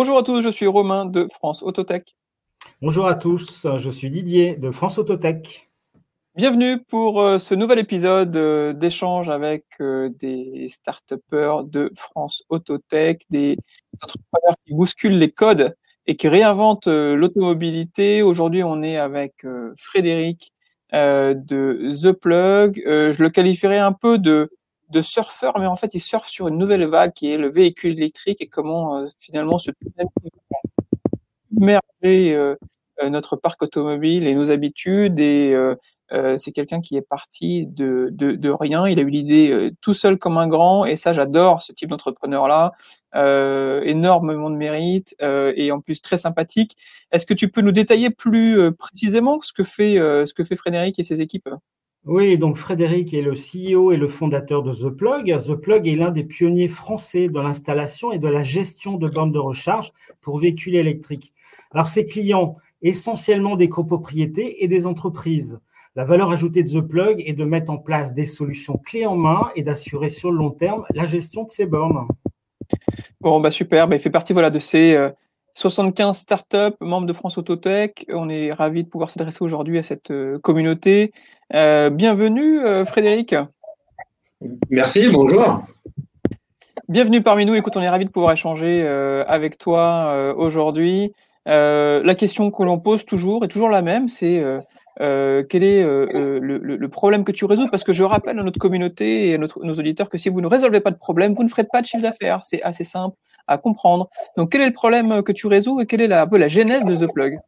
Bonjour à tous, je suis Romain de France Autotech. Bonjour à tous, je suis Didier de France Autotech. Bienvenue pour euh, ce nouvel épisode euh, d'échange avec euh, des start de France Autotech, des entrepreneurs qui bousculent les codes et qui réinventent l'automobilité. Aujourd'hui, on est avec Frédéric de The Plug. je le qualifierais un peu de de surfeurs, mais en fait, ils surfent sur une nouvelle vague qui est le véhicule électrique et comment euh, finalement se merger euh, euh, notre parc automobile et nos habitudes. Et c'est quelqu'un qui est parti de, de, de rien. Il a eu l'idée tout seul comme un grand, et ça, j'adore ce type d'entrepreneur-là. énormément de mérite et en plus très sympathique. Est-ce que tu peux nous détailler plus précisément ce que fait ce que fait Frédéric et ses équipes? Oui, donc Frédéric est le CEO et le fondateur de The Plug. The Plug est l'un des pionniers français dans l'installation et de la gestion de bornes de recharge pour véhicules électriques. Alors, ses clients, essentiellement des copropriétés et des entreprises. La valeur ajoutée de The Plug est de mettre en place des solutions clés en main et d'assurer sur le long terme la gestion de ces bornes. Bon, bah super. Bah, il fait partie voilà, de ces, euh, 75 startups membres de France Autotech. On est ravis de pouvoir s'adresser aujourd'hui à cette euh, communauté. Euh, bienvenue, euh, Frédéric. Merci, bonjour. Bienvenue parmi nous. Écoute, on est ravis de pouvoir échanger avec toi aujourd'hui. la question que l'on pose toujours est toujours la même, c'est quel est le, problème que tu résous? Parce que je rappelle à notre communauté et à nos auditeurs que si vous ne résolvez pas de problème, vous ne ferez pas de chiffre d'affaires. C'est assez simple à comprendre. Donc, quel est le problème que tu résous et quelle est la, un peu la genèse de The Plug?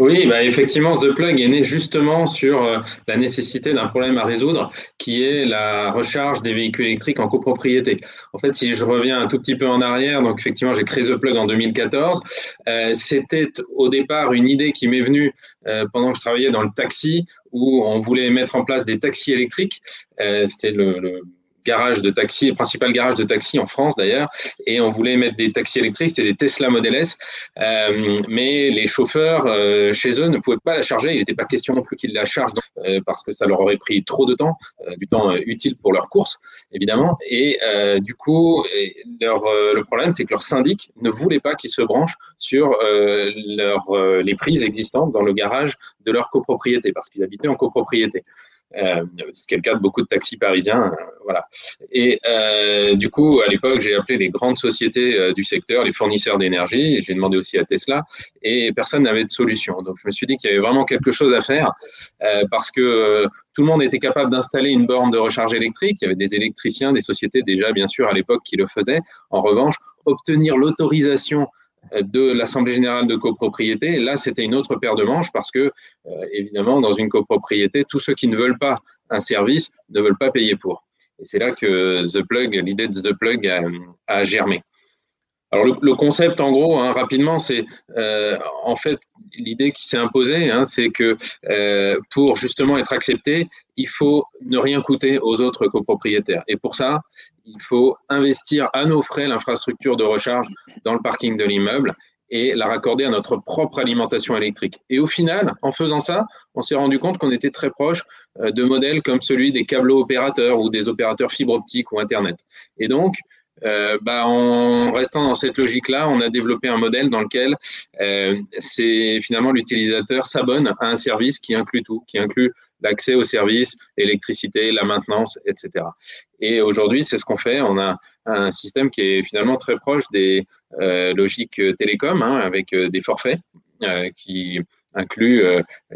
Oui, bah effectivement, The Plug est né justement sur euh, la nécessité d'un problème à résoudre, qui est la recharge des véhicules électriques en copropriété. En fait, si je reviens un tout petit peu en arrière, donc effectivement, j'ai créé The Plug en 2014. Euh, C'était au départ une idée qui m'est venue euh, pendant que je travaillais dans le taxi, où on voulait mettre en place des taxis électriques. C'était le, le garage de taxi, principal garage de taxi en France d'ailleurs, et on voulait mettre des taxis électriques, c'était des Tesla Model S, euh, mais les chauffeurs euh, chez eux ne pouvaient pas la charger, il n'était pas question non plus qu'ils la chargent euh, parce que ça leur aurait pris trop de temps, du temps utile pour leur course évidemment, et du coup leur, le problème c'est que leur syndic ne voulait pas qu'ils se branchent sur leur, les prises existantes dans le garage de leur copropriété parce qu'ils habitaient en copropriété. Euh, ce qui est le cas de beaucoup de taxis parisiens. Euh, voilà. Et euh, du coup, à l'époque, j'ai appelé les grandes sociétés du secteur, les fournisseurs d'énergie. J'ai demandé aussi à Tesla, et personne n'avait de solution. Donc, je me suis dit qu'il y avait vraiment quelque chose à faire parce que tout le monde était capable d'installer une borne de recharge électrique. Il y avait des électriciens, des sociétés déjà, bien sûr, à l'époque qui le faisaient. En revanche, obtenir l'autorisation de l'Assemblée générale de copropriété. Là, c'était une autre paire de manches parce que, euh, évidemment, dans une copropriété, tous ceux qui ne veulent pas un service ne veulent pas payer pour. Et c'est là que The Plug, l'idée de The Plug a germé. Alors le, concept, en gros, hein, rapidement, c'est euh, en fait l'idée qui s'est imposée, hein, c'est que euh, pour justement être accepté, il faut ne rien coûter aux autres copropriétaires. Et pour ça, il faut investir à nos frais l'infrastructure de recharge dans le parking de l'immeuble et la raccorder à notre propre alimentation électrique. Et au final, en faisant ça, on s'est rendu compte qu'on était très proche euh, de modèles comme celui des câbles opérateurs ou des opérateurs fibre optique ou Internet. Et donc, euh, bah, en restant dans cette logique-là, on a développé un modèle dans lequel euh, c'est finalement l'utilisateur s'abonne à un service qui inclut tout, qui inclut l'accès au service, l'électricité, la maintenance, etc. Et aujourd'hui, c'est ce qu'on fait. On a un système qui est finalement très proche des euh, logiques télécom, hein, avec des forfaits qui inclut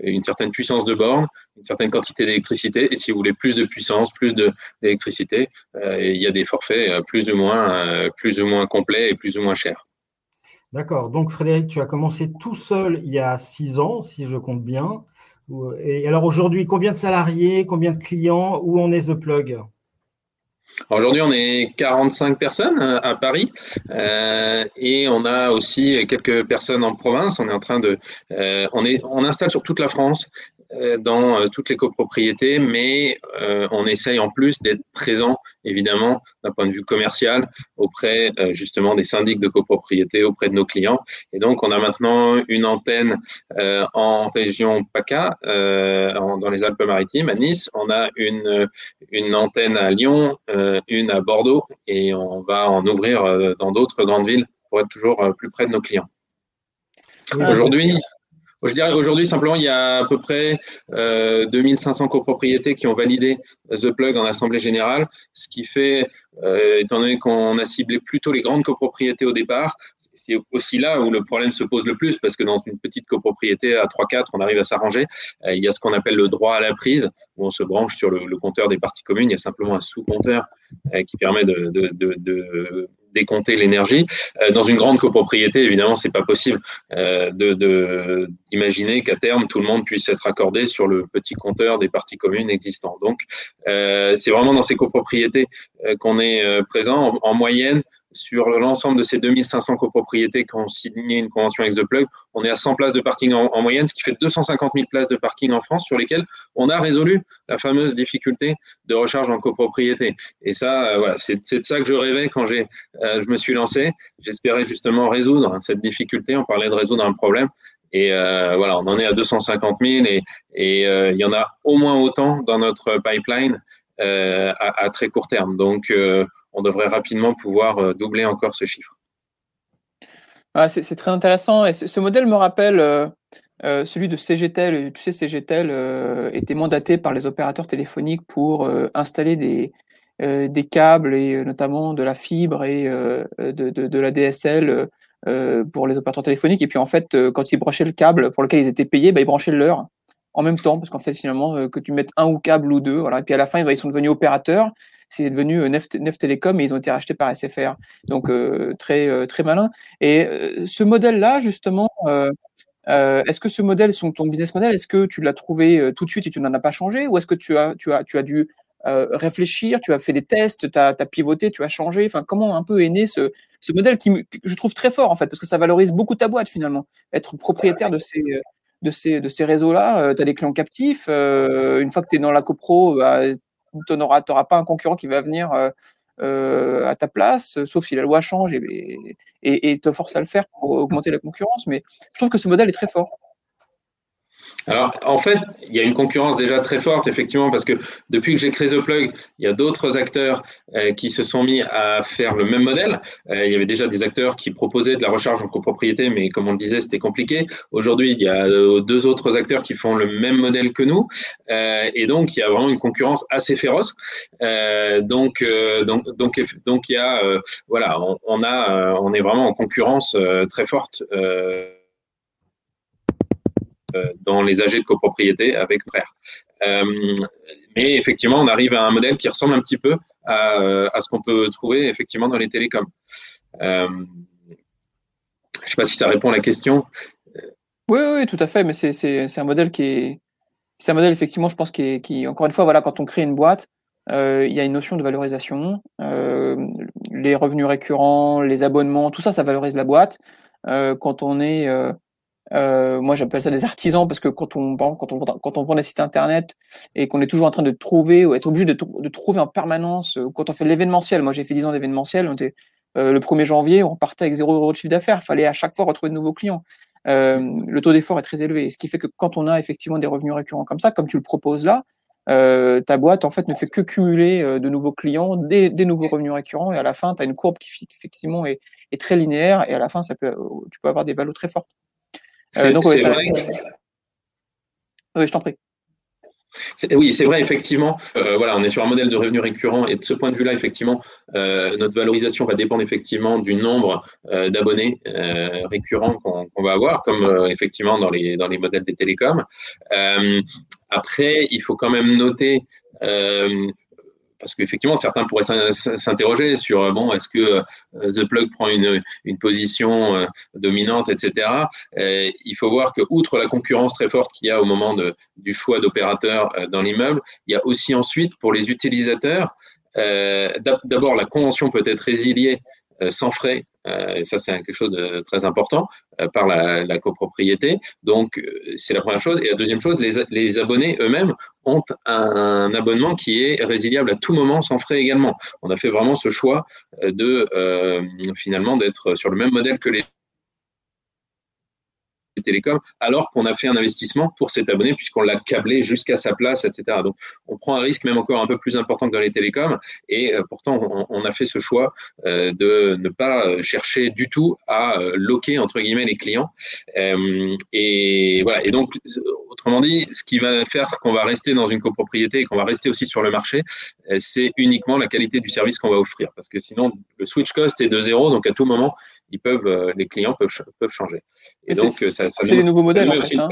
une certaine puissance de borne, une certaine quantité d'électricité. Et si vous voulez plus de puissance, plus d'électricité, euh, il y a des forfaits euh, plus ou moins, euh, complets et plus ou moins chers. D'accord. Donc, Frédéric, tu as commencé tout seul il y a six ans, si je compte bien. Et alors aujourd'hui, combien de salariés, combien de clients, où on est The Plug? Aujourd'hui, on est 45 personnes à Paris et on a aussi quelques personnes en province. On est en train de, on est, on installe sur toute la France euh, dans euh, toutes les copropriétés, mais on essaye en plus d'être présent, évidemment, d'un point de vue commercial, auprès justement des syndics de copropriété, auprès de nos clients. Et donc, on a maintenant une antenne en région PACA, dans les Alpes-Maritimes, à Nice. On a une, une antenne à Lyon, une à Bordeaux, et on va en ouvrir dans d'autres grandes villes pour être toujours plus près de nos clients. Aujourd'hui, je dirais aujourd'hui simplement, il y a à peu près euh, 2500 copropriétés qui ont validé The Plug en assemblée générale, ce qui fait, euh, étant donné qu'on a ciblé plutôt les grandes copropriétés au départ, c'est aussi là où le problème se pose le plus, parce que dans une petite copropriété à 3-4, on arrive à s'arranger. Euh, il y a ce qu'on appelle le droit à la prise, où on se branche sur le, compteur des parties communes. Il y a simplement un sous-compteur euh, qui permet de, de, de décompter l'énergie. Euh, dans une grande copropriété, évidemment, c'est pas possible euh, de d'imaginer qu'à terme tout le monde puisse être accordé sur le petit compteur des parties communes existants. Donc, euh, c'est vraiment dans ces copropriétés qu'on est présent en moyenne sur l'ensemble de ces 2500 copropriétés qui ont signé une convention avec The Plug, on est à 100 places de parking en, moyenne, ce qui fait 250 000 places de parking en France sur lesquelles on a résolu la fameuse difficulté de recharge en copropriété. Et ça, euh, voilà, c'est de ça que je rêvais quand j'ai, euh, je me suis lancé. J'espérais justement résoudre cette difficulté. On parlait de résoudre un problème. Et euh, voilà, on en est à 250 000 et, et il y en a au moins autant dans notre pipeline à, à, très court terme. Donc, on devrait rapidement pouvoir euh, doubler encore ce chiffre. Ah, c'est très intéressant. Et ce, modèle me rappelle euh, euh, celui de CGTEL. Tu sais, CGTEL était mandaté par les opérateurs téléphoniques pour installer des, câbles et notamment de la fibre et de, la DSL pour les opérateurs téléphoniques. Et puis en fait, quand ils branchaient le câble pour lequel ils étaient payés, bah, ils branchaient le leur en même temps, parce qu'en fait, finalement, que tu mettes un ou câble ou deux, voilà. Et puis à la fin, bah, ils sont devenus opérateurs c'est devenu euh, Nef, Télécom et ils ont été rachetés par SFR. Donc euh, très euh, très malin. Et ce modèle-là, justement, est-ce que ce modèle, ton business model, est-ce que tu l'as trouvé tout de suite et tu n'en as pas changé, ou est-ce que tu as tu as tu as dû réfléchir, tu as fait des tests, tu as, pivoté, tu as changé? Enfin, comment un peu est né ce, ce modèle qui, je trouve très fort en fait, parce que ça valorise beaucoup ta boîte finalement. Être propriétaire de ces de ces, de ces réseaux-là, tu as des clients captifs. une fois que tu es dans la copro, bah, tu n'auras pas un concurrent qui va venir euh, euh, à ta place, sauf si la loi change et, et, te force à le faire pour augmenter la concurrence. Mais je trouve que ce modèle est très fort. Alors, en fait, il y a une concurrence déjà très forte, effectivement, parce que depuis que j'ai créé The Plug, il y a d'autres acteurs euh, qui se sont mis à faire le même modèle. Euh, il y avait déjà des acteurs qui proposaient de la recharge en copropriété, mais comme on le disait, c'était compliqué. Aujourd'hui, il y a euh, deux autres acteurs qui font le même modèle que nous. et donc, il y a vraiment une concurrence assez féroce. donc, donc, donc, donc, il y a, voilà, on, on, a, on est vraiment en concurrence très forte. Euh, dans les AG de copropriété avec frère. Euh, mais effectivement, on arrive à un modèle qui ressemble un petit peu à, euh, ce qu'on peut trouver effectivement dans les télécoms. je ne sais pas si ça répond à la question. Oui, oui, tout à fait, mais c'est un modèle qui est. C'est un modèle, effectivement, je pense, qui, encore une fois, voilà, quand on crée une boîte, il y a une notion de valorisation. les revenus récurrents, les abonnements, tout ça, ça valorise la boîte. quand on est euh, moi, j'appelle ça des artisans parce que quand on, quand on, quand on vend des sites internet et qu'on est toujours en train de trouver ou être obligé de, de trouver en permanence, euh, quand on fait l'événementiel, moi j'ai fait 10 ans d'événementiel, on était euh, le 1er janvier, on repartait avec 0 euros de chiffre d'affaires, fallait à chaque fois retrouver de nouveaux clients. Euh, le taux d'effort est très élevé, ce qui fait que quand on a effectivement des revenus récurrents comme ça, comme tu le proposes là, euh, ta boîte en fait ne fait que cumuler de nouveaux clients, des, des, nouveaux revenus récurrents, et à la fin, tu as une courbe qui effectivement est, est, très linéaire, et à la fin, ça peut, tu peux avoir des valeurs très fortes. Euh, donc, oui, je t'en prie. Oui, c'est vrai, effectivement. Euh, voilà, on est sur un modèle de revenu récurrent et de ce point de vue-là, effectivement, euh, notre valorisation va dépendre effectivement du nombre d'abonnés récurrents qu'on va avoir, comme effectivement dans les, dans les modèles des télécoms. après, il faut quand même noter parce qu'effectivement, certains pourraient s'interroger sur euh, bon, est-ce que euh, The Plug prend une, une position euh, dominante, etc. il faut voir que, outre la concurrence très forte qu'il y a au moment du choix d'opérateur dans l'immeuble, il y a aussi ensuite pour les utilisateurs, d'abord la convention peut être résiliée sans frais et ça c'est quelque chose de très important par la, copropriété. Donc c'est la première chose. Et la deuxième chose, les, les abonnés eux-mêmes ont un abonnement qui est résiliable à tout moment sans frais également. On a fait vraiment ce choix de finalement d'être sur le même modèle que les télécoms, alors qu'on a fait un investissement pour cet abonné puisqu'on l'a câblé jusqu'à sa place, etc. Donc, on prend un risque même encore un peu plus important que dans les télécoms, et euh, pourtant, on, a fait ce choix euh, de ne pas euh, chercher du tout à loquer entre guillemets les clients. et voilà. Et donc, autrement dit, ce qui va faire qu'on va rester dans une copropriété et qu'on va rester aussi sur le marché, c'est uniquement la qualité du service qu'on va offrir, parce que sinon, le switch cost est de zéro, donc à tout moment, ils peuvent, les clients peuvent, peuvent changer. Et, donc, ça c'est les nouveaux modèles. Hein.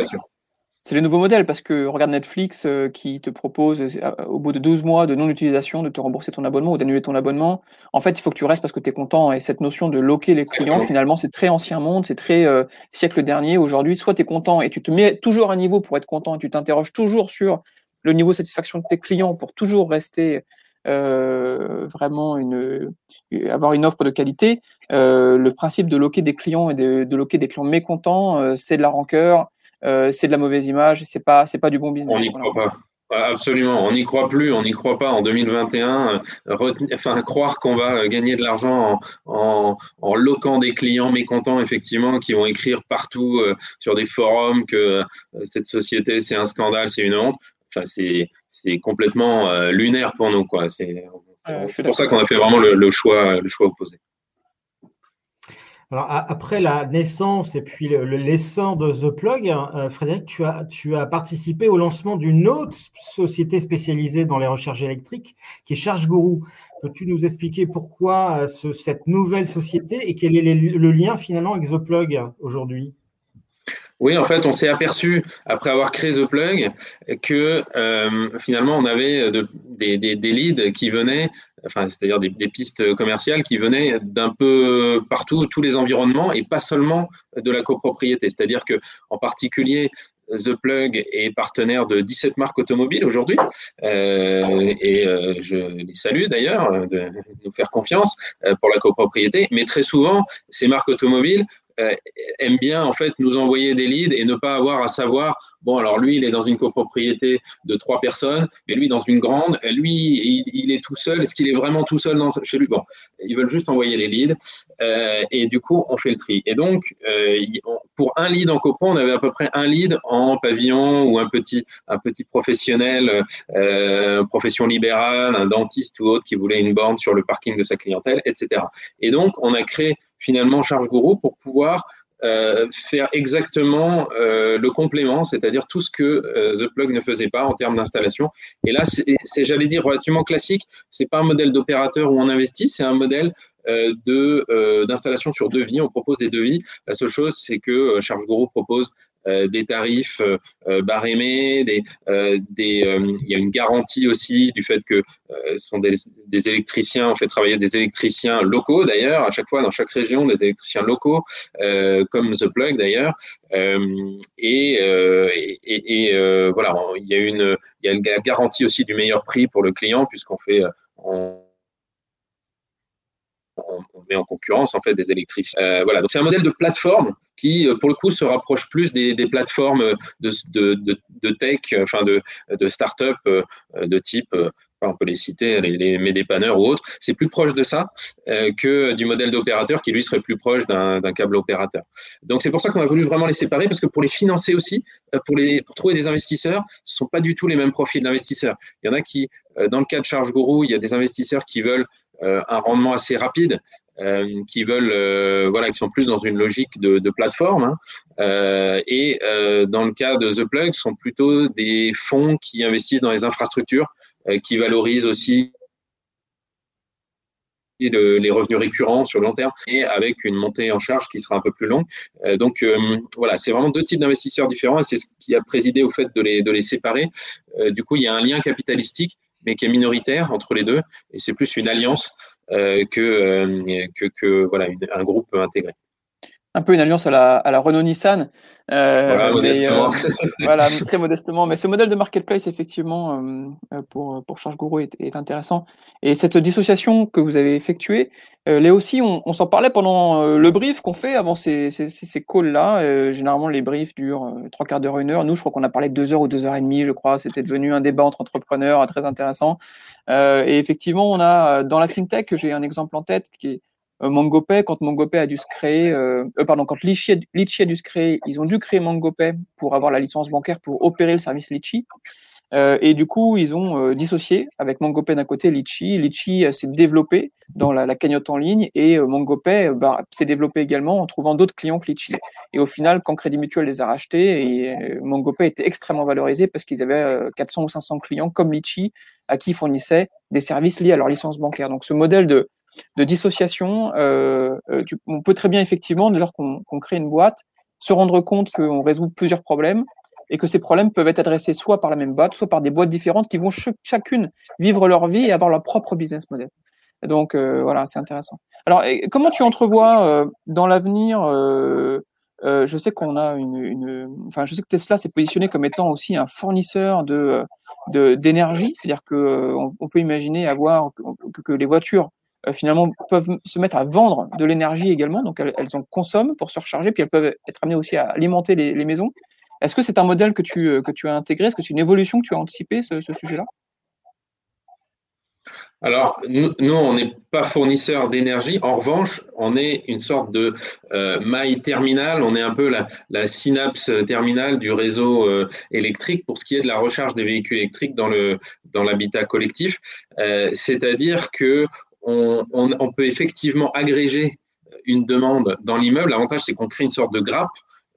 C'est les nouveaux modèles parce que regarde Netflix euh, qui te propose euh, au bout de 12 mois de non-utilisation de te rembourser ton abonnement ou d'annuler ton abonnement. En fait, il faut que tu restes parce que tu es content et cette notion de loquer les clients, finalement, c'est très ancien monde, c'est très euh, siècle dernier. Aujourd'hui, soit tu es content et tu te mets toujours à niveau pour être content et tu t'interroges toujours sur le niveau de satisfaction de tes clients pour toujours rester vraiment une, avoir une offre de qualité. le principe de loquer des clients et de, de loquer des clients mécontents, c'est de la rancœur, c'est de la mauvaise image, c'est pas c'est pas du bon business. On n'y croit pas. Absolument, on n'y croit plus, on n'y croit pas en 2021. enfin, croire qu'on va gagner de l'argent en, en, loquant des clients mécontents, effectivement, qui vont écrire partout sur des forums que cette société c'est un scandale, c'est une honte. Enfin, c'est c'est complètement euh, lunaire pour nous. Quoi. C'est, pour ça qu'on a fait vraiment le, choix, le choix opposé. Alors, après la naissance et puis l'essor de The Plug, euh, Frédéric, tu as, tu as participé au lancement d'une autre société spécialisée dans les recherches électriques qui est Charge Guru. Peux-tu nous expliquer pourquoi euh, cette nouvelle société et quel est le lien finalement avec The Plug aujourd'hui? Oui, en fait, on s'est aperçu, après avoir créé The Plug, que euh, finalement, on avait des, leads qui venaient, enfin, c'est-à-dire des, pistes commerciales qui venaient d'un peu partout, tous les environnements, et pas seulement de la copropriété. C'est-à-dire que, en particulier, The Plug est partenaire de 17 marques automobiles aujourd'hui, euh, et euh, je les salue d'ailleurs de nous faire confiance pour la copropriété. Mais très souvent, ces marques automobiles euh, aime bien en fait nous envoyer des leads et ne pas avoir à savoir bon alors lui il est dans une copropriété de trois personnes mais lui dans une grande lui il, est tout seul. Est-ce qu'il est vraiment tout seul chez lui? Bon ils veulent juste envoyer les leads euh, et du coup on fait le tri. Et donc euh, pour un lead en copro on avait à peu près un lead en pavillon ou un petit un petit professionnel profession libérale un dentiste ou autre qui voulait une borne sur le parking de sa clientèle etc et donc on a créé finalement Charge Guru pour pouvoir euh, faire exactement euh, le complément, c'est-à-dire tout ce que euh, The Plug ne faisait pas en termes d'installation. Et là, c'est, j'allais dire, relativement classique. C'est pas un modèle d'opérateur où on investit, c'est un modèle de d'installation sur devis. On propose des devis. La seule chose, c'est que Charge Guru propose euh, des tarifs euh, euh, barémés, des, il y a une garantie aussi du fait que ce sont des, électriciens, on fait travailler des électriciens locaux d'ailleurs, à chaque fois dans chaque région, des électriciens locaux, comme The Plug d'ailleurs. et, et, voilà, il y a une, il y a une garantie aussi du meilleur prix pour le client puisqu'on fait on, met en concurrence en fait des électriciens. Euh, voilà, donc c'est un modèle de plateforme qui, euh, pour le coup, se rapproche plus des, plateformes de, tech, enfin de, de start-up euh, de type on peut les citer, les, les dépanneurs ou autres, c'est plus proche de ça que du modèle d'opérateur qui lui serait plus proche d'un câble opérateur. Donc c'est pour ça qu'on a voulu vraiment les séparer parce que pour les financer aussi, pour, trouver des investisseurs, ce ne sont pas du tout les mêmes profils d'investisseurs. Il y en a qui, dans le cas de Charge Guru, il y a des investisseurs qui veulent euh, un rendement assez rapide, euh, qui veulent, euh, voilà, qui sont plus dans une logique de, plateforme. Hein. et dans le cas de The Plug, sont plutôt des fonds qui investissent dans les infrastructures, qui valorisent aussi les revenus récurrents sur le long terme et avec une montée en charge qui sera un peu plus longue. donc voilà, c'est vraiment deux types d'investisseurs différents et c'est ce qui a présidé au fait de les, de les séparer. du coup, il y a un lien capitalistique mais qui est minoritaire entre les deux, et c'est plus une alliance euh, euh, que, voilà, un groupe intégré. Un peu une alliance à la, à la Renault-Nissan. Euh, voilà, modestement. Euh, voilà, très modestement. Mais ce modèle de marketplace, effectivement, euh, pour, pour Charge Guru est, est, intéressant. Et cette dissociation que vous avez effectuée, là aussi, on, on s'en parlait pendant le brief qu'on fait avant ces, ces, ces calls-là. généralement, les briefs durent trois quarts d'heure, une heure. Nous, je crois qu'on a parlé de deux heures ou deux heures et demie, je crois. C'était devenu un débat entre entrepreneurs très intéressant. et effectivement, on a dans la fintech, j'ai un exemple en tête qui est MangoPay, quand MangoPay a dû se créer, euh, euh, pardon, quand Litchi a, dû se créer, ils ont dû créer MangoPay pour avoir la licence bancaire pour opérer le service Litchi. Euh, et du coup, ils ont euh, dissocié avec MangoPay d'un côté Litchi. Litchi s'est développé dans la, la, cagnotte en ligne et MangoPay bah, s'est développé également en trouvant d'autres clients que Litchi. Et au final, quand Crédit Mutuel les a rachetés, et MangoPay était extrêmement valorisé parce qu'ils avaient 400 ou 500 clients comme Litchi à qui ils fournissaient des services liés à leur licence bancaire. Donc ce modèle de de dissociation, euh, euh on peut très bien effectivement, dès lors qu'on crée une boîte, se rendre compte qu'on résout plusieurs problèmes et que ces problèmes peuvent être adressés soit par la même boîte, soit par des boîtes différentes qui vont ch chacune vivre leur vie et avoir leur propre business model. donc euh, voilà, c'est intéressant. Alors, comment tu entrevois euh, dans l'avenir euh, euh, je sais qu'on a une, une, enfin, je sais que Tesla s'est positionné comme étant aussi un fournisseur de d'énergie, c'est-à-dire que on, peut imaginer avoir que, les voitures finalement peuvent se mettre à vendre de l'énergie également, donc elles, en consomment pour se recharger, puis elles peuvent être amenées aussi à alimenter les, maisons. Est-ce que c'est un modèle que tu, euh, que tu as intégré? Est-ce que c'est une évolution que tu as anticipé, ce, sujet-là? Alors, nous, on n'est pas fournisseur d'énergie. En revanche, on est une sorte de euh, maille terminale. On est un peu la, synapse terminale du réseau électrique pour ce qui est de la recharge des véhicules électriques dans le dans l'habitat collectif. C'est-à-dire que on, peut effectivement agréger une demande dans l'immeuble. L'avantage, c'est qu'on crée une sorte de grappe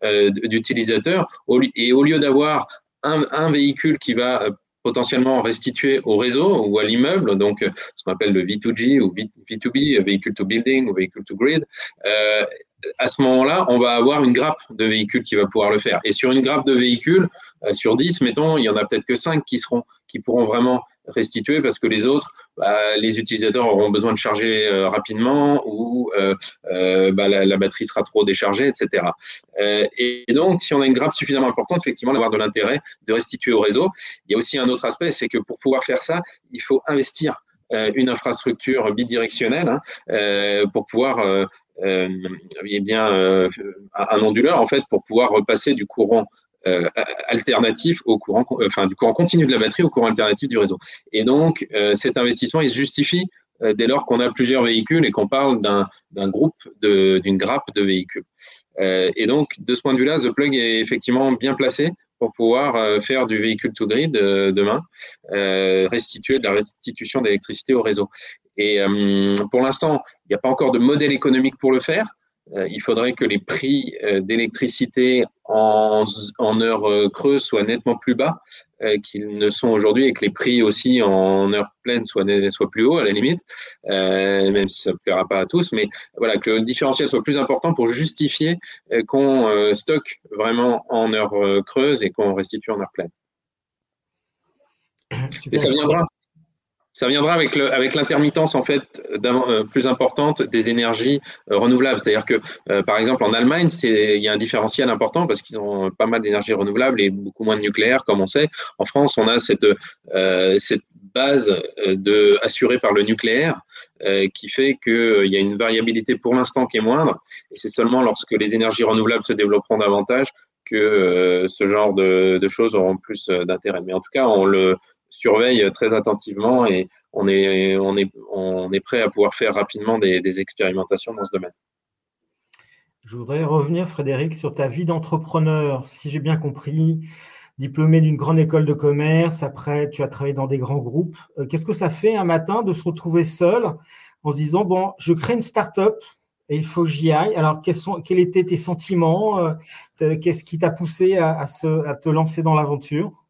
euh, d'utilisateurs et au lieu d'avoir un, véhicule qui va euh, potentiellement restituer au réseau ou à l'immeuble, donc euh, ce qu'on appelle le V2G ou V2B, véhicule to building ou véhicule to grid, à ce moment-là, on va avoir une grappe de véhicules qui va pouvoir le faire. Et sur une grappe de véhicules, sur 10, mettons, il y en a peut-être que 5 qui pourront vraiment restituer parce que les autres, bah, les utilisateurs auront besoin de charger euh, rapidement ou euh, euh, bah, la, batterie sera trop déchargée, etc. et donc, si on a une grappe suffisamment importante, effectivement, d'avoir de l'intérêt de restituer au réseau. Il y a aussi un autre aspect, c'est que pour pouvoir faire ça, il faut investir une infrastructure bidirectionnelle hein, pour pouvoir eh bien, un onduleur en fait pour pouvoir repasser du courant euh, alternatif au courant, enfin du courant continu de la batterie au courant alternatif du réseau. Et donc euh, cet investissement, il se justifie euh, dès lors qu'on a plusieurs véhicules et qu'on parle d'un groupe, d'une grappe de véhicules. et donc de ce point de vue-là, The Plug est effectivement bien placé pour pouvoir faire du véhicule to grid demain, restituer de la restitution d'électricité au réseau. Et pour l'instant, il n'y a pas encore de modèle économique pour le faire. Euh, il faudrait que les prix euh, d'électricité en, en heure euh, creuse soient nettement plus bas qu'ils ne sont aujourd'hui et que les prix aussi en heure pleine soient, soient plus hauts à la limite, même si ça ne plaira pas à tous, mais voilà, que le différentiel soit plus important pour justifier qu'on stocke vraiment en heure creuse et qu'on restitue en heure pleine. Et ça viendra. Ça viendra avec l'intermittence en fait euh, plus importante des énergies euh, renouvelables. C'est-à-dire que, euh, par exemple, en Allemagne, il y a un différentiel important parce qu'ils ont pas mal d'énergie renouvelable et beaucoup moins de nucléaire, comme on sait. En France, on a cette, cette base de, assurée par le nucléaire qui fait qu'il y a une variabilité pour l'instant qui est moindre. Et c'est seulement lorsque les énergies renouvelables se développeront davantage que ce genre de, de choses auront plus d'intérêt. Mais en tout cas, on le surveille très attentivement et on est, on est, on est prêt à pouvoir faire rapidement des, expérimentations dans ce domaine. Je voudrais revenir, Frédéric, sur ta vie d'entrepreneur. Si j'ai bien compris, diplômé d'une grande école de commerce, après tu as travaillé dans des grands groupes. Euh, qu'est-ce que ça fait un matin de se retrouver seul en se disant, bon, je crée une start-up et il faut que j'y aille. Alors, quels, sont, quels étaient tes sentiments euh, Qu'est-ce qui t'a poussé à, à te lancer dans l'aventure?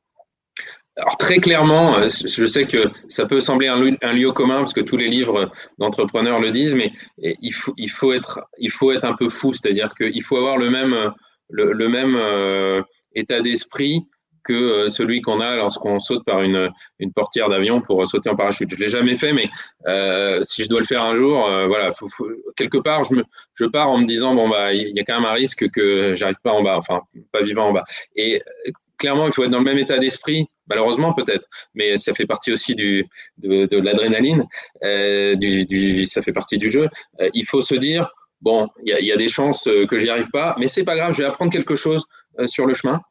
Alors très clairement, euh, je sais que ça peut sembler un, lieu commun parce que tous les livres d'entrepreneurs le disent, mais il faut, il faut, être, il faut être un peu fou, c'est-à-dire qu'il faut avoir le même, le, même euh, état d'esprit que celui qu'on a lorsqu'on saute par une, une portière d'avion pour sauter en parachute. Je l'ai jamais fait, mais si je dois le faire un jour, voilà, quelque part, je, me, je pars en me disant bon bah il y a quand même un risque que j'arrive pas en bas, enfin pas vivant en bas. Et clairement, il faut être dans le même état d'esprit malheureusement peut-être, mais ça fait partie aussi du, de, l'adrénaline, euh, du, ça fait partie du jeu. Euh, il faut se dire, bon, il y a, des chances euh, que j'y arrive pas, mais c'est pas grave, je vais apprendre quelque chose sur le chemin.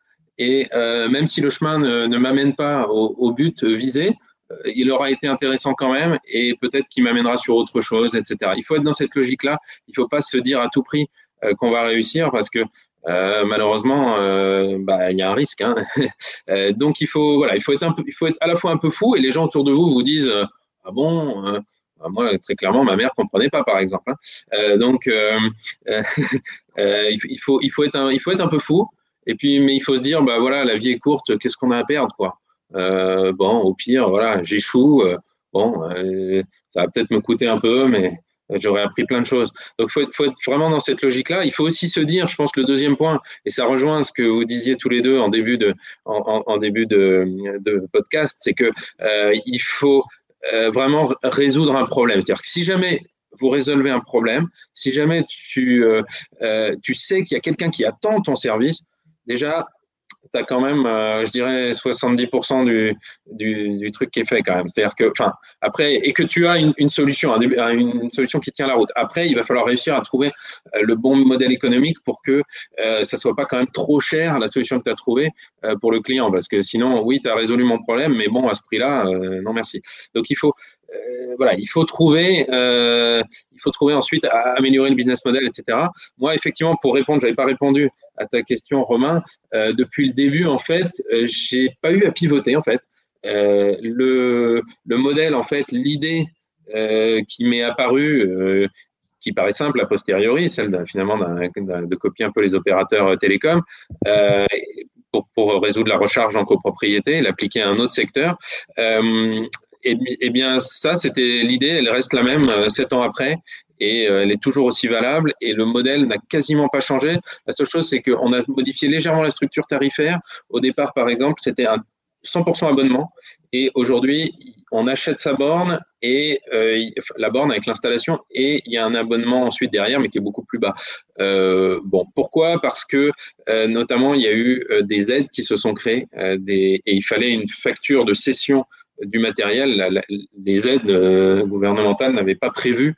Et même si le chemin ne, m'amène pas au, but visé, il aura été intéressant quand même et peut-être qu'il m'amènera sur autre chose, etc. Il faut être dans cette logique-là. Il ne faut pas se dire à tout prix qu'on va réussir parce que euh, malheureusement, euh, bah, il y a un risque. Hein. Euh, donc il faut, voilà, il faut être un peu, il faut être à la fois un peu fou et les gens autour de vous vous disent ah bon. Bah, moi, très clairement, ma mère comprenait pas, par exemple. Hein. donc, il faut, il faut être un, il faut être un peu fou. Et puis, mais il faut se dire, bah voilà, la vie est courte. Qu'est-ce qu'on a à perdre, quoi Bon, au pire, voilà, j'échoue. bon, ça va peut-être me coûter un peu, mais j'aurais appris plein de choses. Donc, il faut, être vraiment dans cette logique-là. Il faut aussi se dire, je pense le deuxième point, et ça rejoint ce que vous disiez tous les deux en début de, en, début de, podcast, c'est que euh, il faut euh, vraiment résoudre un problème. C'est-à-dire que si jamais vous résolvez un problème, si jamais tu, euh, tu sais qu'il y a quelqu'un qui attend ton service, déjà, tu as quand même, euh, je dirais, 70% du, du, du, truc qui est fait quand même. C'est-à-dire que, enfin, après, et que tu as une, solution, une solution qui tient la route. Après, il va falloir réussir à trouver euh, le bon modèle économique pour que euh, ça soit pas quand même trop cher la solution que tu as trouvée euh, pour le client. Parce que sinon, oui, tu as résolu mon problème, mais bon, à ce prix-là, non merci. Donc, il faut, euh, voilà, il faut trouver, euh, il faut trouver ensuite à améliorer le business model, etc. Moi, effectivement, pour répondre, j'avais pas répondu à ta question, Romain. Euh, depuis le début, en fait, j'ai pas eu à pivoter, en fait. le, le modèle, en fait, l'idée qui m'est apparue, qui paraît simple a posteriori, celle finalement de copier un peu les opérateurs télécoms, euh, pour, pour, résoudre la recharge en copropriété, l'appliquer à un autre secteur. Euh, et, eh bien, ça, c'était l'idée, elle reste la même euh, sept ans après et euh, elle est toujours aussi valable et le modèle n'a quasiment pas changé. La seule chose, c'est qu'on a modifié légèrement la structure tarifaire. Au départ, par exemple, c'était un 100% abonnement et aujourd'hui, on achète sa borne et euh, la borne avec l'installation et il y a un abonnement ensuite derrière, mais qui est beaucoup plus bas. Bon, pourquoi? Parce que notamment il y a eu des aides qui se sont créées et il fallait une facture de cession du matériel, les aides euh, gouvernementales n'avaient pas prévu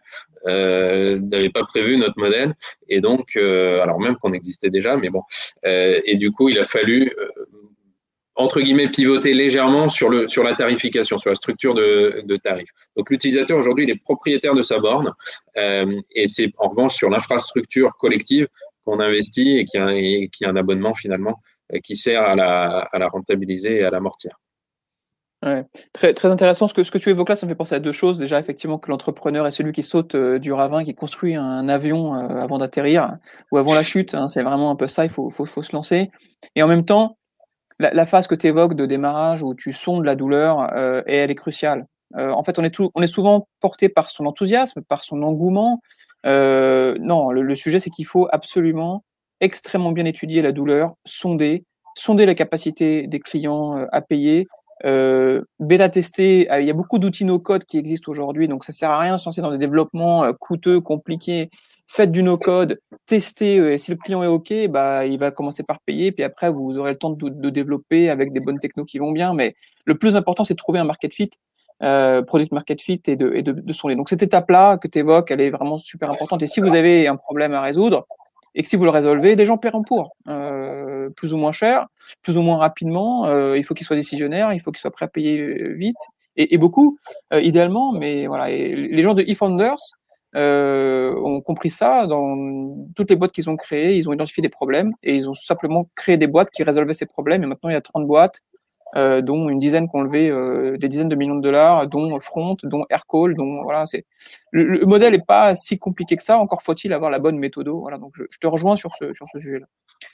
euh, n'avaient pas prévu notre modèle et donc euh, alors même qu'on existait déjà mais bon et du coup il a fallu entre guillemets pivoter légèrement sur le sur la tarification sur la structure de, de tarifs donc l'utilisateur aujourd'hui il est propriétaire de sa borne et c'est en revanche sur l'infrastructure collective qu'on investit et qui a, qui a un abonnement finalement qui sert à la, à la rentabiliser et à l'amortir. Ouais. Très, intéressant. Ce que, tu évoques là, ça me fait penser à deux choses. Déjà, effectivement, que l'entrepreneur est celui qui saute euh, du ravin, qui construit un avion euh, avant d'atterrir ou avant la chute. Hein. c'est vraiment un peu ça. Il faut, se lancer. Et en même temps, la, phase que tu évoques de démarrage où tu sondes la douleur, euh, elle est cruciale. en fait, on est, souvent porté par son enthousiasme, par son engouement. non, le sujet, c'est qu'il faut absolument extrêmement bien étudier la douleur, sonder, sonder la capacité des clients à payer euh, bêta tester, euh, il y a beaucoup d'outils no-code qui existent aujourd'hui, donc ça sert à rien de se lancer dans des développements euh, coûteux, compliqués. Faites du no-code, testez, et si le client est OK, bah, il va commencer par payer, puis après, vous aurez le temps de, de développer avec des bonnes technos qui vont bien. Mais le plus important, c'est de trouver un market fit, euh, product market fit et de, et de, de sonner. Donc cette étape-là que tu évoques, elle est vraiment super importante. Et si vous avez un problème à résoudre, et que si vous le résolvez, les gens paieront pour, euh, plus ou moins cher, plus ou moins rapidement. Euh, il faut qu'ils soient décisionnaires, il faut qu'ils soient prêts à payer euh, vite et, et beaucoup, euh, idéalement. Mais voilà, et les gens de eFounders euh, ont compris ça dans toutes les boîtes qu'ils ont créées. Ils ont identifié des problèmes et ils ont simplement créé des boîtes qui résolvaient ces problèmes. Et maintenant, il y a 30 boîtes euh, dont une dizaine qui ont levé euh, des dizaines de millions de dollars, dont Front, dont Aircall, dont voilà, c'est le, modèle est pas si compliqué que ça. Encore faut-il avoir la bonne méthode. Voilà, donc je, je, te rejoins sur ce sur ce sujet-là.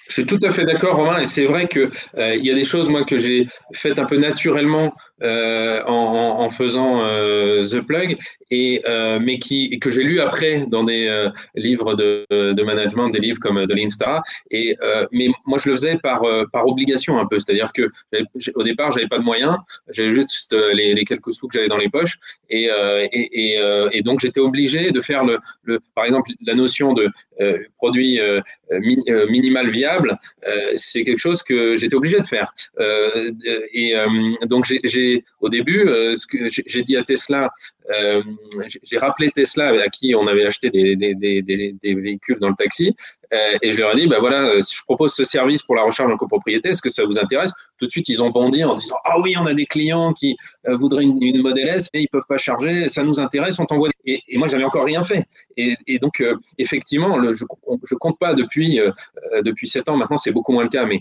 Je suis tout à fait d'accord, Romain, et c'est vrai que euh, il y a des choses moi que j'ai faites un peu naturellement euh, en, faisant euh, The Plug, et, euh, mais qui, que j'ai lu après dans des livres de, de, management, des livres comme de l'Insta. Et, mais moi, je le faisais par, par obligation un peu. C'est-à-dire que au départ, j'avais pas de moyens, j'avais juste les, quelques sous que j'avais dans les poches. Et, et, et, et donc, j'étais obligé de faire, le, le, par exemple, la notion de produit minimal viable. C'est quelque chose que j'étais obligé de faire. et donc, j'ai au début, euh, ce que j'ai dit à Tesla, euh, j'ai rappelé Tesla à qui on avait acheté des, véhicules dans le taxi, euh, et je leur ai dit, bah voilà, je propose ce service pour la recharge en copropriété, est-ce que ça vous intéresse? Tout de suite, ils ont bondi en disant, ah oui, on a des clients qui voudraient une, une Model S, mais ils peuvent pas charger, ça nous intéresse, on t'envoie. Et, et, moi, j'avais encore rien fait. Et, donc, effectivement, je, je compte pas depuis depuis sept ans. Maintenant, c'est beaucoup moins le cas, mais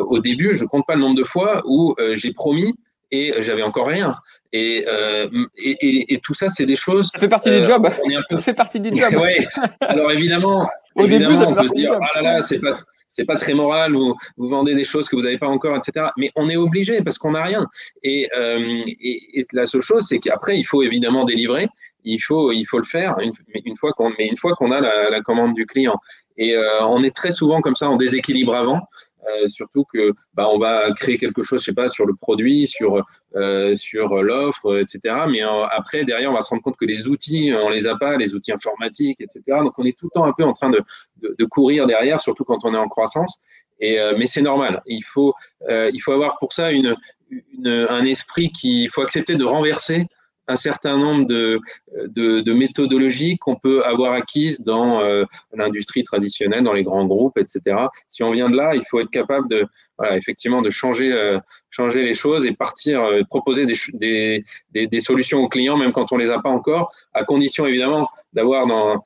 au début, je compte pas le nombre de fois où j'ai promis et j'avais encore rien. Et, euh, et, et, et, tout ça, c'est des choses. Ça fait partie du euh, job. On est un peu... Ça fait partie du job. ouais. Alors évidemment, Au évidemment début, on peut se dire, ah là là, c'est pas, c'est pas très moral, ou vous vendez des choses que vous n'avez pas encore, etc. Mais on est obligé parce qu'on n'a rien. Et, euh, et, la seule chose, c'est qu'après, il faut évidemment délivrer. Il faut, il faut le faire une, une fois qu'on, mais une fois qu'on a la, la, commande du client. Et on est très souvent comme ça en déséquilibre avant. Euh, surtout que bah, on va créer quelque chose, je sais pas, sur le produit, sur euh, sur l'offre, etc. Mais euh, après, derrière, on va se rendre compte que les outils, on les a pas, les outils informatiques, etc. Donc, on est tout le temps un peu en train de, de, de courir derrière, surtout quand on est en croissance. Et, mais c'est normal. Il faut, il faut avoir pour ça une, une, un esprit qui, il faut accepter de renverser un certain nombre de, de, de méthodologies qu'on peut avoir acquises dans euh, l'industrie traditionnelle, dans les grands groupes, etc. Si on vient de là, il faut être capable de, voilà, effectivement, de changer, euh, changer les choses et partir, euh, proposer des, des, des, solutions aux clients, même quand on les a pas encore, à condition évidemment d'avoir dans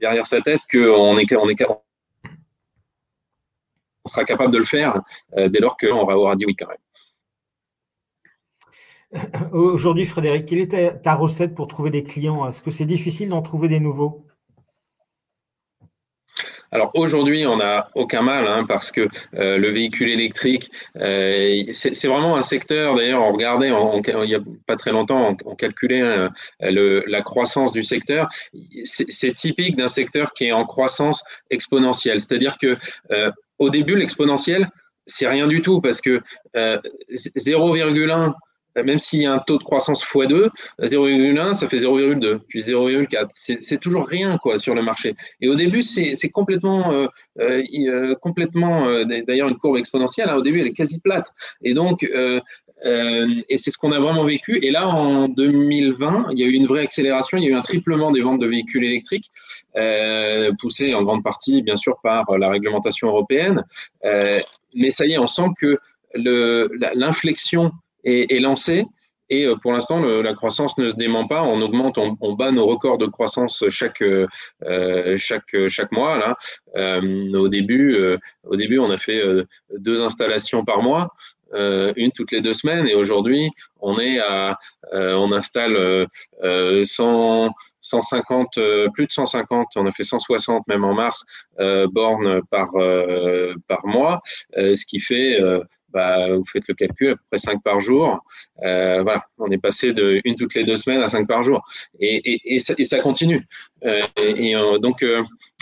derrière sa tête qu'on est, on est on sera capable de le faire dès lors qu'on avoir dit oui quand même. Aujourd'hui, Frédéric, quelle est ta, recette pour trouver des clients? Est-ce que c'est difficile d'en trouver des nouveaux? Alors aujourd'hui, on n'a aucun mal hein, parce que euh, le véhicule électrique, euh, c'est vraiment un secteur. D'ailleurs, on regardait il n'y a pas très longtemps, on, calculait euh, le, la croissance du secteur. C'est typique d'un secteur qui est en croissance exponentielle. C'est-à-dire que au début, l'exponentiel, c'est rien du tout parce que 0,1 même s'il y a un taux de croissance x2, 0,1, ça fait 0,2, puis 0,4. C'est toujours rien quoi sur le marché. Et au début, c'est complètement, euh, euh, euh complètement euh, d'ailleurs une courbe exponentielle. Hein, au début, elle est quasi plate. Et donc, euh, et c'est ce qu'on a vraiment vécu. Et là, en 2020, il y a eu une vraie accélération. Il y a eu un triplement des ventes de véhicules électriques, poussé en grande partie, bien sûr, par la réglementation européenne. mais ça y est, on sent que l'inflexion est, est lancé. Et euh, pour l'instant, la croissance ne se dément pas. On augmente, on, on bat nos records de croissance chaque euh, chaque chaque mois. Là, euh, au début, euh, au début, on a fait euh, deux installations par mois, une toutes les deux semaines. Et aujourd'hui, on est à, on installe 100, 150, plus de 150. On a fait 160 même en mars bornes par par mois, ce qui fait bah, vous faites le calcul, à peu près 5 par jour. Euh, voilà, on est passé de une toutes les deux semaines à 5 par jour. Et, ça, continue. Euh, et, euh, donc,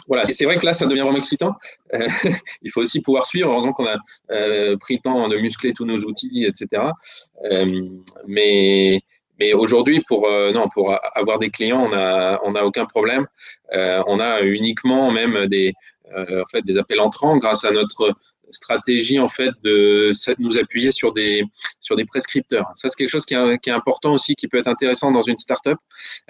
voilà. Et c'est vrai que là, ça devient vraiment excitant. Il faut aussi pouvoir suivre. Heureusement qu'on a pris le temps de muscler tous nos outils, etc. mais mais aujourd'hui, pour non, pour avoir des clients, on a on a aucun problème. on a uniquement même des en fait des appels entrants grâce à notre stratégie en fait de nous appuyer sur des sur des prescripteurs. Ça c'est quelque chose qui est, important aussi, qui peut être intéressant dans une startup.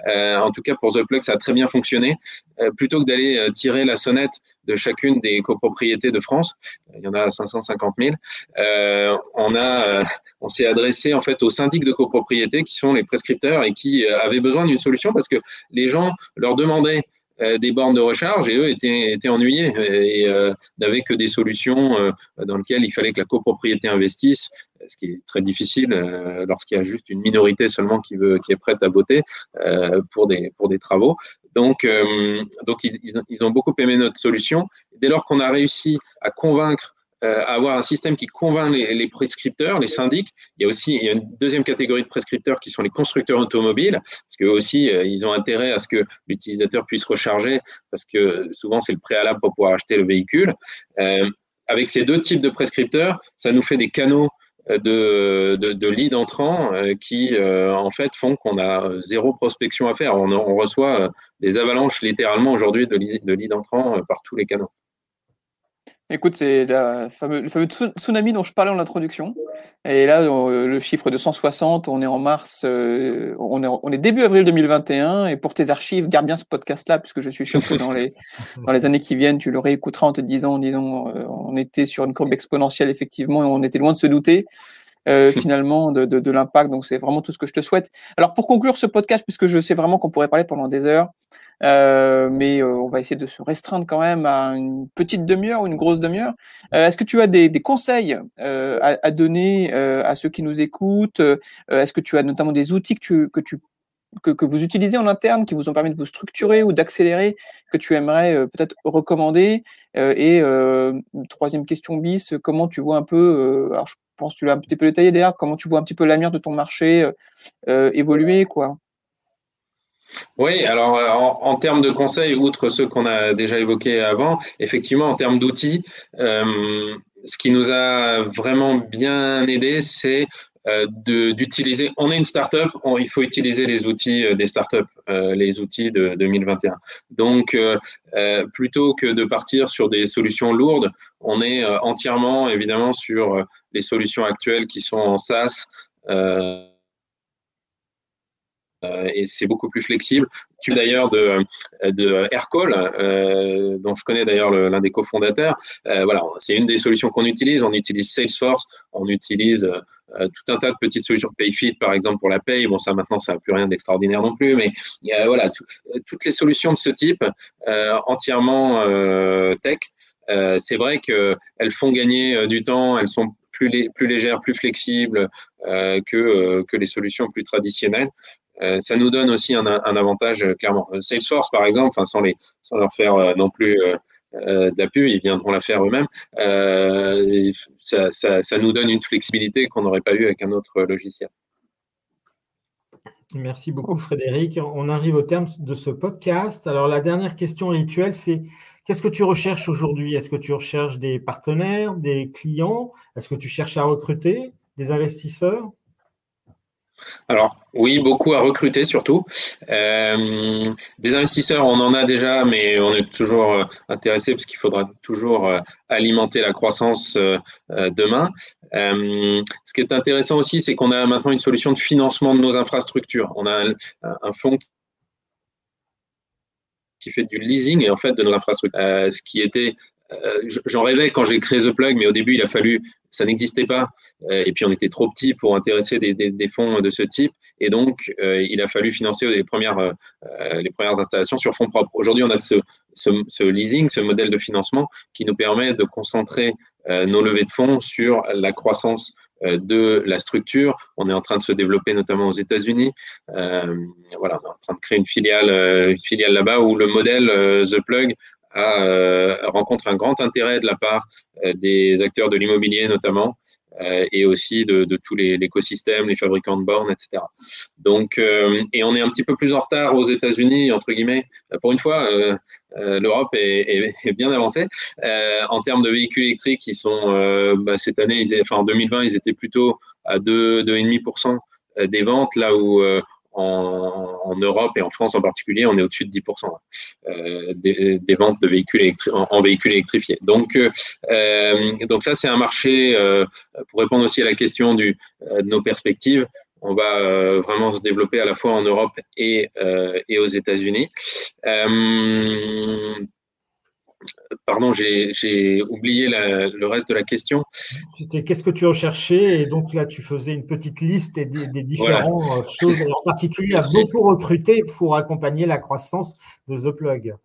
Euh, en tout cas pour The Plug, ça a très bien fonctionné. Euh, plutôt que d'aller euh, tirer la sonnette de chacune des copropriétés de France, il y en a 550 000. Euh, on a on s'est adressé en fait aux syndics de copropriété qui sont les prescripteurs et qui avaient besoin d'une solution parce que les gens leur demandaient des bornes de recharge et eux étaient, étaient ennuyés et euh, n'avaient que des solutions euh, dans lesquelles il fallait que la copropriété investisse, ce qui est très difficile lorsqu'il y a juste une minorité seulement qui, veut, qui est prête à voter pour, des, pour des travaux. Donc, donc ils, ils, ont beaucoup aimé notre solution. Dès lors qu'on a réussi à convaincre avoir un système qui convainc les, prescripteurs, les syndics. Il y a aussi il y a une deuxième catégorie de prescripteurs qui sont les constructeurs automobiles, parce qu'eux aussi, ils ont intérêt à ce que l'utilisateur puisse recharger, parce que souvent, c'est le préalable pour pouvoir acheter le véhicule. avec ces deux types de prescripteurs, ça nous fait des canaux de, de, de leads entrants euh, qui, euh, en fait, font qu'on a zéro prospection à faire. On, on reçoit euh, des avalanches littéralement aujourd'hui de, de leads entrants par tous les canaux. Écoute, c'est le fameux tsunami dont je parlais en introduction. Et là, le chiffre de 160, on est en mars, euh, on, est, on est début avril 2021. Et pour tes archives, garde bien ce podcast-là, puisque je suis sûr que dans les, dans les années qui viennent, tu le réécouteras en te disant, disons, euh, on était sur une courbe exponentielle, effectivement, et on était loin de se douter. Euh, finalement de, de, de l'impact. Donc c'est vraiment tout ce que je te souhaite. Alors pour conclure ce podcast, puisque je sais vraiment qu'on pourrait parler pendant des heures, euh, mais euh, on va essayer de se restreindre quand même à une petite demi-heure ou une grosse demi-heure. Euh, est-ce que tu as des, des conseils à, à, donner à ceux qui nous écoutent Est-ce que tu as notamment des outils que tu, que tu que, que, vous utilisez en interne, qui vous ont permis de vous structurer ou d'accélérer, que tu aimerais euh, peut-être recommander? Euh, Et euh, troisième question bis, comment tu vois un peu, alors je pense que tu l'as un petit peu détaillé d'ailleurs, comment tu vois un petit peu l'avenir de ton marché évoluer quoi? Oui, alors en, en, termes de conseils, outre ceux qu'on a déjà évoqués avant, effectivement, en termes d'outils, ce qui nous a vraiment bien aidé, c'est euh, d'utiliser. On est une startup, on, il faut utiliser les outils euh, des startups, euh, les outils de 2021. Donc, euh, euh, plutôt que de partir sur des solutions lourdes, on est entièrement évidemment sur les solutions actuelles qui sont en SaaS. Et c'est beaucoup plus flexible. Tu d'ailleurs de, de Aircall, euh, dont je connais d'ailleurs l'un des cofondateurs. Euh, voilà, c'est une des solutions qu'on utilise. On utilise Salesforce, on utilise euh, tout un tas de petites solutions, PayFit par exemple pour la paye. Bon, ça maintenant, ça n'a plus rien d'extraordinaire non plus, mais voilà, toutes les solutions de ce type, euh, entièrement euh, tech, c'est vrai qu'elles font gagner du temps, elles sont plus, légères, plus flexibles que, que les solutions plus traditionnelles. Ça nous donne aussi un, avantage clairement. Salesforce, par exemple, sans, les, sans leur faire non plus euh, d'appui, ils viendront la faire eux-mêmes. Euh, ça, ça, ça, nous donne une flexibilité qu'on n'aurait pas eu avec un autre logiciel. Merci beaucoup Frédéric. On arrive au terme de ce podcast. Alors la dernière question rituelle, c'est qu'est-ce que tu recherches aujourd'hui? Est-ce que tu recherches des partenaires, des clients? Est-ce que tu cherches à recruter des investisseurs? Alors oui, beaucoup à recruter surtout. Euh, des investisseurs, on en a déjà, mais on est toujours euh, intéressé parce qu'il faudra toujours euh, alimenter la croissance demain. ce qui est intéressant aussi, c'est qu'on a maintenant une solution de financement de nos infrastructures. On a un, fonds qui fait du leasing et en fait de nos infrastructures, ce qui était euh, j'en rêvais quand j'ai créé The Plug, mais au début, il a fallu, ça n'existait pas. Euh, et puis, on était trop petit pour intéresser des, fonds de ce type. Et donc, euh, il a fallu financer les premières, les premières installations sur fonds propres. Aujourd'hui, on a ce, leasing, ce modèle de financement qui nous permet de concentrer nos levées de fonds sur la croissance de la structure. On est en train de se développer notamment aux États-Unis. Voilà, on est en train de créer une filiale, une filiale là-bas où le modèle The Plug euh, rencontre un grand intérêt de la part euh, des acteurs de l'immobilier notamment euh, et aussi de, de tous l'écosystème, les, les, fabricants de bornes, etc. Donc, et on est un petit peu plus en retard aux États-Unis, entre guillemets. Pour une fois, l'Europe est, bien avancée en termes de véhicules électriques qui sont bah, cette année, ils, enfin en 2020, ils étaient plutôt à 2, 2,5% des ventes, là où en, Europe et en France en particulier, on est au-dessus de 10% euh, des, des, ventes de véhicules en, en, véhicules électrifiés. Donc, euh, donc ça, c'est un marché, euh, pour répondre aussi à la question du, euh, de nos perspectives, on va euh, vraiment se développer à la fois en Europe et, et aux États-Unis. Pardon, j'ai oublié la, le reste de la question. C'était qu'est-ce que tu recherchais Et donc là, tu faisais une petite liste des, des différentes voilà. choses. en particulier, à beaucoup recruter pour accompagner la croissance de The Plug.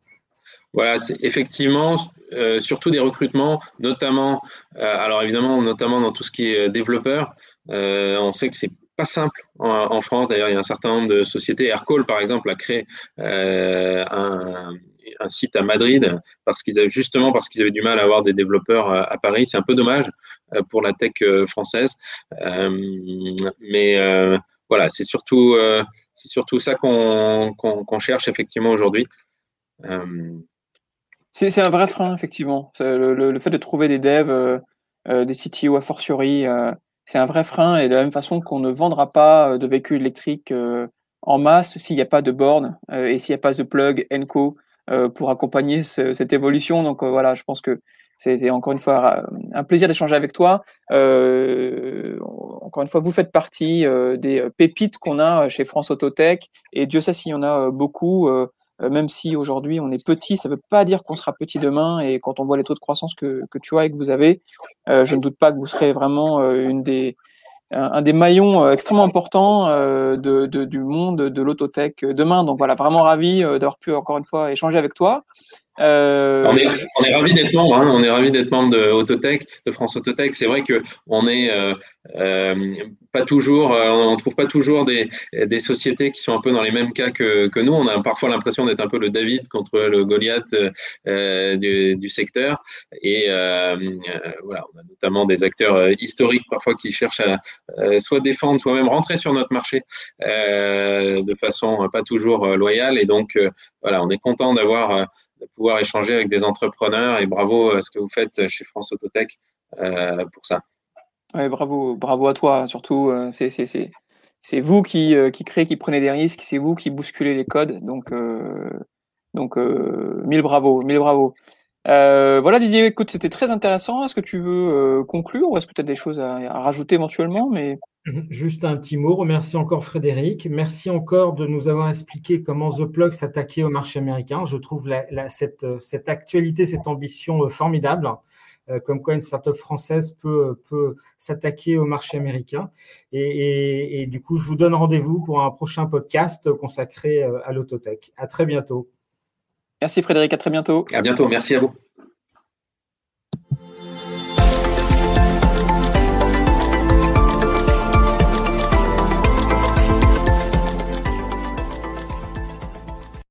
Voilà, c'est effectivement euh, surtout des recrutements, notamment, euh, alors évidemment, notamment dans tout ce qui est développeur. Euh, on sait que c'est pas simple en, en France. D'ailleurs, il y a un certain nombre de sociétés. Aircall, par exemple, a créé euh, un, un site à Madrid parce qu'ils avaient justement parce qu'ils avaient du mal à avoir des développeurs à Paris. C'est un peu dommage pour la tech française, mais voilà, c'est surtout c'est surtout ça qu'on cherche effectivement aujourd'hui. C'est un vrai frein, effectivement. Le, fait de trouver des devs, euh, euh, des CTO a fortiori, euh, c'est un vrai frein. Et de la même façon qu'on ne vendra pas de véhicules électriques en masse s'il n'y a pas de borne et s'il n'y a pas de plug Enco pour accompagner cette évolution. Donc voilà, je pense que c'est encore une fois un plaisir d'échanger avec toi. encore une fois, vous faites partie des pépites qu'on a chez France Autotech et Dieu sait s'il y en a beaucoup. Euh, même si aujourd'hui on est petit, ça ne veut pas dire qu'on sera petit demain. Et quand on voit les taux de croissance que, que tu as et que vous avez, euh, je ne doute pas que vous serez vraiment euh, une des, un, des maillons extrêmement importants de, de, du monde de l'autotech demain. Donc voilà, vraiment ravi d'avoir pu encore une fois échanger avec toi. Euh, on est, on est ravi d'être membre. Hein. on est ravi d'être membre de Autotech, de France Autotech. C'est vrai que on euh, euh, pas toujours, on trouve pas toujours des, sociétés qui sont un peu dans les mêmes cas que, nous. On a parfois l'impression d'être un peu le David contre le Goliath du, du, secteur. Et voilà, on a notamment des acteurs historiques parfois qui cherchent à soit défendre, soit même rentrer sur notre marché de façon pas toujours loyale. Et donc voilà, on est content d'avoir de pouvoir échanger avec des entrepreneurs et bravo à ce que vous faites chez France Autotech euh, pour ça. Ouais, bravo, bravo à toi. Surtout, euh, c'est vous qui, euh, qui créez, qui prenez des risques, c'est vous qui bousculez les codes. Donc, donc mille bravo, mille bravo. Voilà Didier, écoute, c'était très intéressant. Est-ce que tu veux conclure ou est-ce que tu as des choses à, rajouter éventuellement mais... Mhm. Juste un petit mot. Remercie encore Frédéric. Merci encore de nous avoir expliqué comment The Plug s'attaquait au marché américain. Je trouve cette, cette, actualité, cette ambition euh, formidable. Euh, comme quoi une startup française peut, peut s'attaquer au marché américain. Et, et, du coup, je vous donne rendez-vous pour un prochain podcast consacré euh, à l'autotech. À très bientôt. Merci Frédéric, à très bientôt. À bientôt, merci à vous.